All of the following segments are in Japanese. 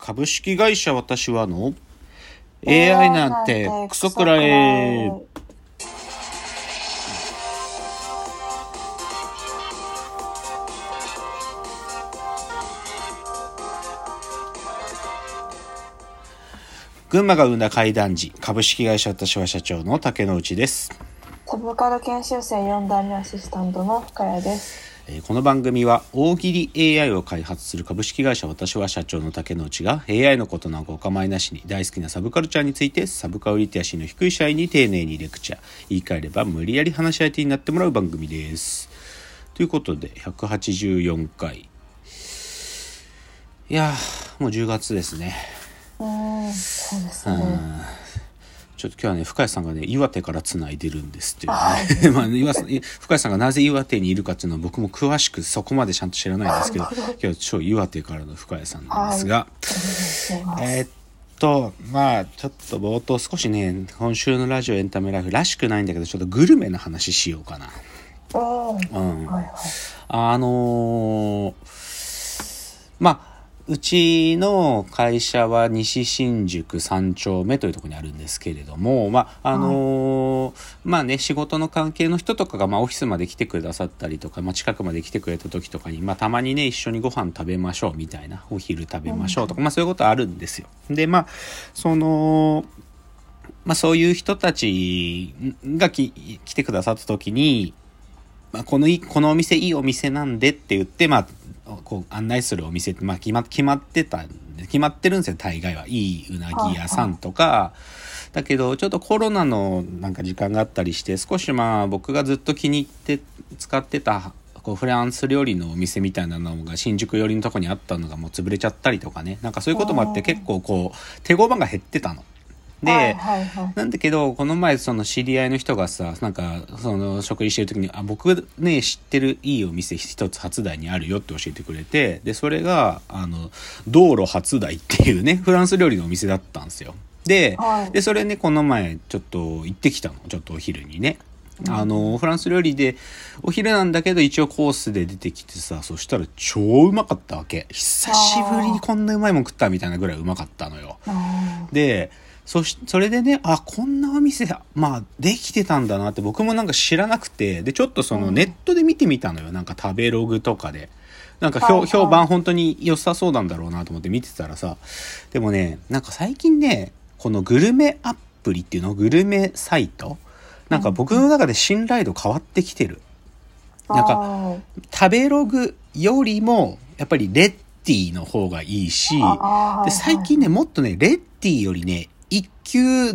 株式会社私はの AI なんてクソくらえ。群馬が生んだ怪談時株式会社私は社長の竹之内です。サブカル研修生4代目アシスタントの深谷です。えーこの番組は大喜利 AI を開発する株式会社私は社長の竹之内が AI のことなんかお構いなしに大好きなサブカルチャーについてサブカルリテラシーの低い社員に丁寧にレクチャー言い換えれば無理やり話し相手になってもらう番組です。ということで184回いやーもう10月ですね。そうですうんね。ちょっと今日はね深谷さんがね岩手からつないでるんですっていう。ね まあ深谷さんがなぜ岩手にいるかっていうのは僕も詳しくそこまでちゃんと知らないんですけど今日超岩手からの深谷さんなんですが、えーっとまあちょっと冒頭少しね今週のラジオエンタメライフらしくないんだけどちょっとグルメの話しようかな。おー。うん。はいはい。あのーまあうちの会社は西新宿三丁目というところにあるんですけれども、まああのーまあね仕事の関係の人とかがまあオフィスまで来てくださったりとか、まあ、近くまで来てくれた時とかに、まあ、たまにね一緒にご飯食べましょうみたいなお昼食べましょうとか、まあそういうことあるんですよ。でまあそのまあそういう人たちがき来てくださった時に、まあ、このいいこのお店いいお店なんでって言って、まあ、こう案内するお店って、まあ、決ま決まってた決まってるんですよ大概はいいうなぎ屋さんとか。だけどちょっとコロナのなんか時間があったりして少しまあ僕がずっと気に入って使ってたこうフランス料理のお店みたいなのが新宿寄りのとこにあったのがもう潰れちゃったりとかねなんかそういうこともあってうん結構こう手駒が減ってたの。で、はいはいはい。なんだけど、この前、その知り合いの人がさ、なんか、その、食事してる時に、あ、僕ね、知ってるいいお店一つ初台にあるよって教えてくれて、で、それが、あの、道路初台っていうね、フランス料理のお店だったんですよ。で、はいで、それね、この前、ちょっと行ってきたの。ちょっとお昼にね。あの、フランス料理で、お昼なんだけど、一応コースで出てきてさ、そしたら超うまかったわけ。久しぶりにこんなうまいもん食ったみたいなぐらいうまかったのよ。あでそしそれでねあこんなお店まあできてたんだなって僕もなんか知らなくてでちょっとそのうん。ネットで見てみたのよ。なんか食べログとかで。なんかはいはい。評評判本当に良さそうなんだろうなと思って見てたらさ。でもねなんか最近ねこのグルメアプリっていうの？グルメサイト？なんか僕の中で信頼度変わってきてる。ーなんかあ食べログよりもやっぱりレッティの方がいいしで最近ね、もっとね、レッティよりね、一級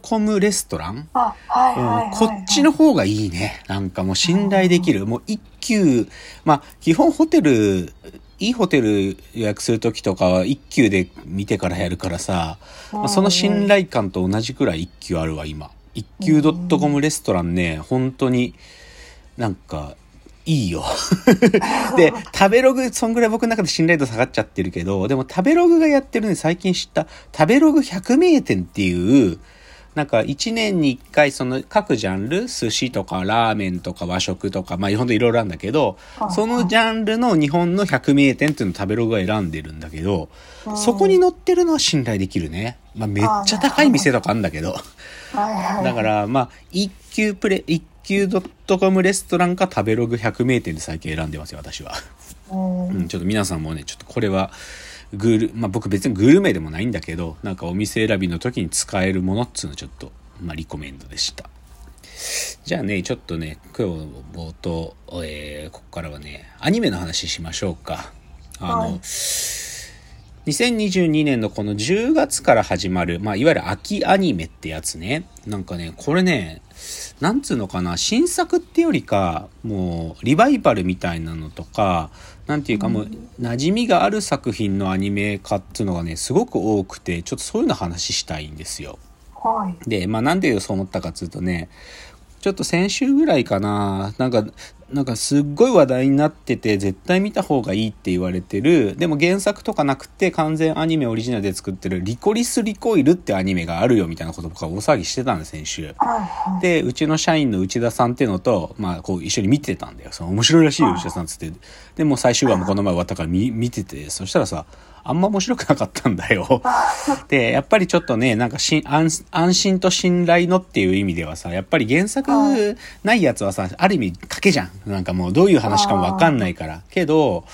.com レストラン、あ、はいうんはいはい。こっちの方がいいね。なんかもう信頼できる。もう一級、まあ、基本ホテル、いいホテル予約するときとかは一級で見てからやるからさ、まあその信頼感と同じくらい一級あるわ、今。一級 .com レストランね、本当になんか、いいよ。で、食べログ、そんぐらい僕の中で信頼度下がっちゃってるけど、でも食べログがやってるね、最近知った、食べログ100名店っていう、なんか1年に1回その各ジャンル、寿司とかラーメンとか和食とか、まあ日本でいろいろあるんだけど、そのジャンルの日本の100名店っていうのを食べログが選んでるんだけど、そこに載ってるのは信頼できるね。まあめっちゃ高い店とかあるんだけど。だからまあ1級プレ、1球 .com レストランか食べログ100名店で最近選んでますよ、私は。うん、ちょっと皆さんもね、ちょっとこれは、グル、まあ、僕別にグルメでもないんだけど、なんかお店選びの時に使えるものっつうのちょっと、まあ、リコメンドでした。じゃあね、ちょっとね、今日冒頭、えー、ここからはね、アニメの話しましょうか。あの、はい2022年のこの10月から始まる、まあ、いわゆる秋アニメってやつね。なんかね、これね、なんつうのかな、新作ってよりか、もう、リバイバルみたいなのとか、なんていうかもう、馴染みがある作品のアニメ化っていうのがね、すごく多くて、ちょっとそういうの話したいんですよ。はい。で、まあなんでそう思ったかっつうとね、ちょっと先週ぐらいかな、なんか、なんかすっごい話題になってて、絶対見た方がいいって言われてる、でも原作とかなくて完全アニメオリジナルで作ってるリコリスリコイルってアニメがあるよみたいなこと僕は大騒ぎしてたんです、先週。で、うちの社員の内田さんっていうのと、まあ、こう一緒に見てたんだよ。その面白いらしいよ、内田さんっつって。で、もう最終話もこの前終わったから見見てて、そしたらさ、あんま面白くなかったんだよ。で、やっぱりちょっとね、なんかし安安心と信頼のっていう意味ではさ、やっぱり原作ないやつはさ、ある意味賭けじゃん。なんかもうどういう話かもわかんないから。けど、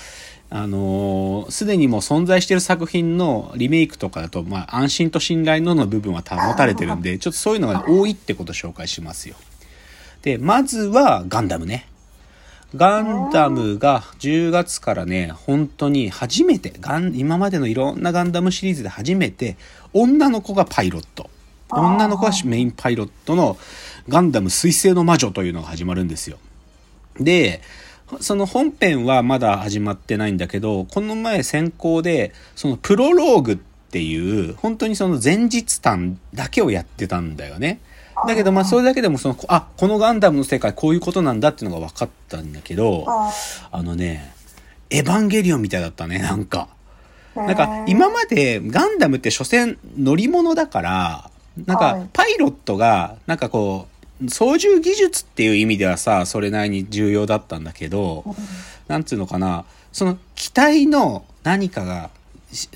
あのす、でにもう存在してる作品のリメイクとかだと、まあ、安心と信頼のの部分は保たれてるんで、ちょっとそういうのが多いってことを紹介しますよ。で、まずはガンダムね。ガンダムが10月からね、本当に初めて、ガン、今までのいろんなガンダムシリーズで初めて、女の子がパイロット。女の子がメインパイロットのガンダム水星の魔女というのが始まるんですよ。で、その本編はまだ始まってないんだけど、この前先行で、そのプロローグっていう、本当にその前日談だけをやってたんだよね。だけど、まあ、それだけでも、その、あ、このガンダムの世界こういうことなんだっていうのが分かったんだけど、あのね、エヴァンゲリオンみたいだったね、なんか。なんか、今までガンダムって所詮乗り物だから、なんか、パイロットが、なんかこう、操縦技術っていう意味ではさ、それなりに重要だったんだけど、なんつうのかな、その機体の何かが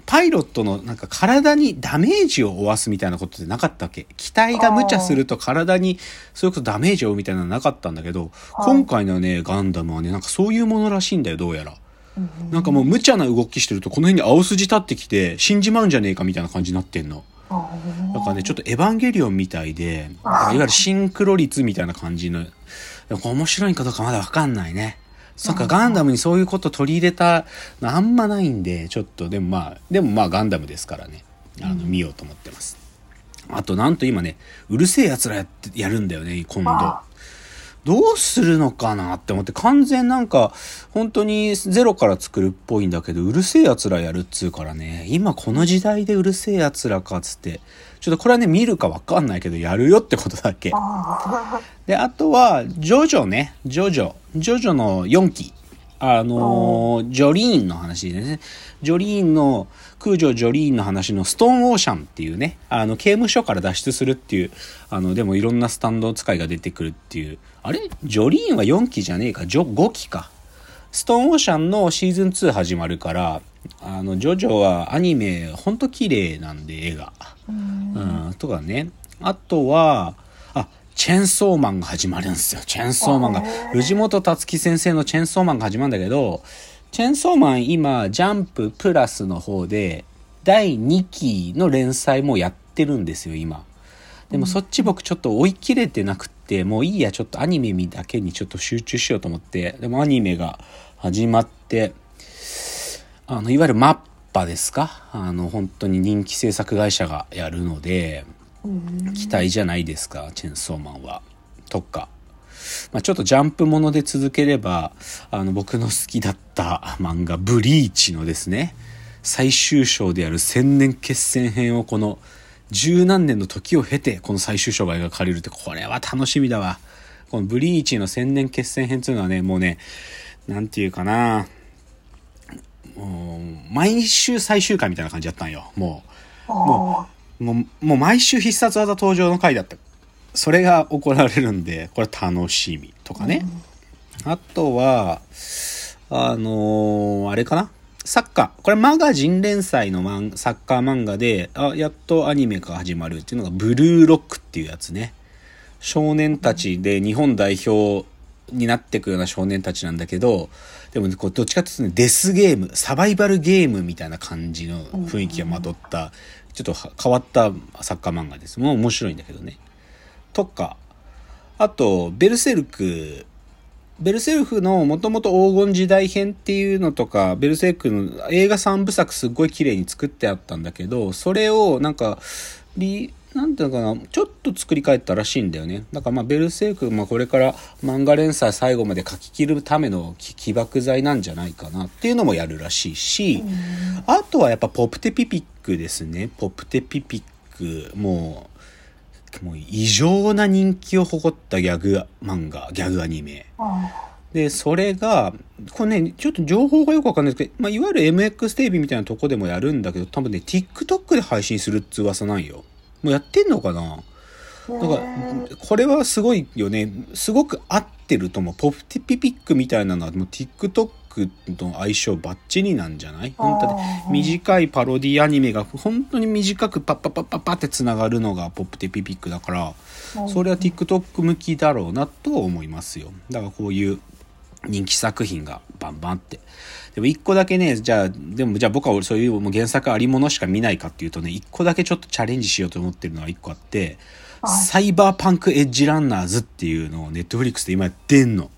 パイロットのなんか体にダメージを負わすみたいなことってなかったっけ？機体が無茶すると体にそういうことダメージを負うみたいなのなかったんだけど、今回のね、ガンダムはね、なんかそういうものらしいんだよ、どうやら。なんかもう無茶な動きしてるとこの辺に青筋立ってきて死んじまうんじゃねえかみたいな感じになってんの。だからね、ちょっとエヴァンゲリオンみたいで、いわゆるシンクロ率みたいな感じの、面白いかどうかまだわかんないね。そっか、ガンダムにそういうこと取り入れたのあんまないんで、ちょっと、でもまあ、でもまあガンダムですからね、あの、見ようと思ってます。あと、なんと今ね、うるせえ奴らやって、やるんだよね、今度。どうするのかなって思って、完全なんか、本当にゼロから作るっぽいんだけど、うるせえ奴らやるっつうからね、今この時代でうるせえ奴らかっつって、ちょっとこれはね、見るかわかんないけど、やるよってことだけ。で、あとは、ジョジョね、ジョジョ。ジョジョの4期。あのー、ジョリーンの話でね。ジョリーンの、空女ジョリーンの話のストーンオーシャンっていうね、あの、刑務所から脱出するっていう、あの、でもいろんなスタンド使いが出てくるっていう、あれ？ジョリーンは4期じゃねえか、ジョ、5期か。ストーンオーシャンのシーズン2始まるから、あの、ジョジョはアニメ、ほんと綺麗なんで、絵が。うん、とかね。あとは、あ、チェンソーマンが始まるんですよ。チェンソーマンが。藤本達樹先生のチェンソーマンが始まるんだけど、チェンソーマン今、ジャンププラスの方で、第2期の連載もやってるんですよ、今。でもそっち僕ちょっと追い切れてなくって、もういいや、ちょっとアニメだけにちょっと集中しようと思って、でもアニメが始まって、あの、いわゆるマッパですか？あの、本当に人気制作会社がやるので、期待じゃないですか、チェンソーマンは。とか。まあ、ちょっとジャンプもので続ければ、あの、僕の好きだった 漫画、ブリーチのですね、最終章である千年決戦編をこの十何年の時を経て、この最終章が描かれるって、これは楽しみだわ。このブリーチの千年決戦編っていうのはね、もうね、なんていうかな、もう、毎週最終回みたいな感じだったんよ。もう、もう、もう、もう毎週必殺技登場の回だった。それが行われるんで、これ楽しみとかね。うん、あとは、あのー、あれかな？サッカー。これマガジン連載のマンサッカー漫画で、あ、やっとアニメが始まるっていうのがブルーロックっていうやつね。少年たちで日本代表になっていくような少年たちなんだけど、でも、こう、どっちかっていうとね、デスゲーム、サバイバルゲームみたいな感じの雰囲気をまとった、ちょっと変わったサッカー漫画です。もう面白いんだけどね。とか、あと、ベルセルク、ベルセルクのもともと黄金時代編っていうのとか、ベルセルクの映画3部作すっごい綺麗に作ってあったんだけど、それをなんか、リ、なんていうのかな、ちょっと作り変えたらしいんだよね。だからまあ、ベルセーク、まあこれから漫画連載最後まで書き切るための起爆剤なんじゃないかなっていうのもやるらしいし、あとはやっぱポプテピピックですね。ポプテピピック、もう、もう異常な人気を誇ったギャグ漫画、ギャグアニメ。で、それが、これね、ちょっと情報がよくわかんないですけど、まあ、いわゆる MX テレビみたいなとこでもやるんだけど、多分ね、TikTok で配信するって噂なんよ。もうやってんのかな？なんか、これはすごいよね。すごく合ってると思う。ポプティピピックみたいなのは、もう TikTok クの相性バッチリなんじゃない？本当に短いパロディアニメが本当に短くパッパッパッパッパってつながるのがポップテピピックだからうんそれは TikTok 向きだろうなと思いますよだからこういう人気作品がバンバンってでも一個だけねじゃあでもじゃあ僕はそういう原作ありものしか見ないかっていうとね一個だけちょっとチャレンジしようと思ってるのは一個あってはいサイバーパンクエッジランナーズっていうのをネットフリックスで今やってんの。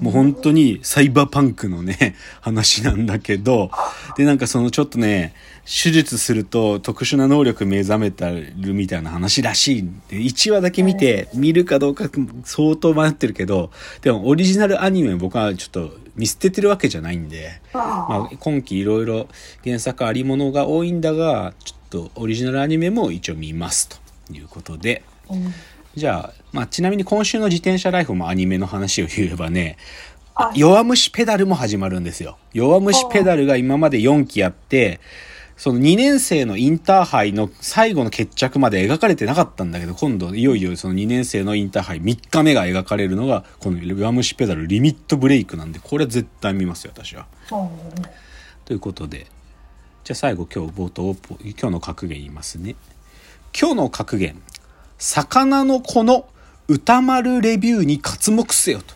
もう本当にサイバーパンクのね、話なんだけど、で、なんかそのちょっとね、手術すると特殊な能力目覚めたるみたいな話らしい。んで。1話だけ見て、見るかどうか相当迷ってるけど、でもオリジナルアニメ僕はちょっと見捨ててるわけじゃないんで、あまあ、今期いろいろ原作ありものが多いんだが、ちょっとオリジナルアニメも一応見ますということで、うんじゃあ、まあ、ちなみに今週の自転車ライフもアニメの話を言えばね、あ弱虫ペダルも始まるんですよ。弱虫ペダルが今まで4期やって、その2年生のインターハイの最後の決着まで描かれてなかったんだけど、今度いよいよその2年生のインターハイ3日目が描かれるのが、この弱虫ペダルリミットブレイクなんで、これは絶対見ますよ、私は。うんということで、じゃあ最後今日冒頭、今日の格言言いますね。今日の格言、魚の子の歌丸レビューに刮目せよと。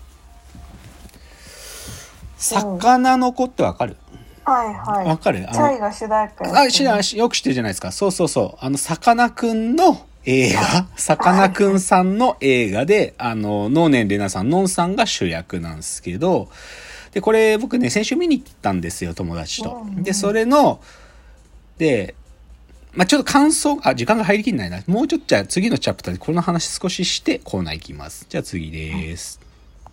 魚の子ってわかる？はいはい。わかる？あチャイの、が主題歌やってるあ、知らんよく知ってるじゃないですか。そうそうそう。あの、さかなクンの映画、さかなクンさんの映画で、あの、能年玲奈さん、のんさんが主役なんですけど、で、これ僕ね、先週見に行ったんですよ、友達とうん。で、それの、で、まあ、ちょっと感想、あ、時間が入りきんないな。もうちょっとじゃあ次のチャプターでこの話少ししてコーナー行きます。じゃあ次です。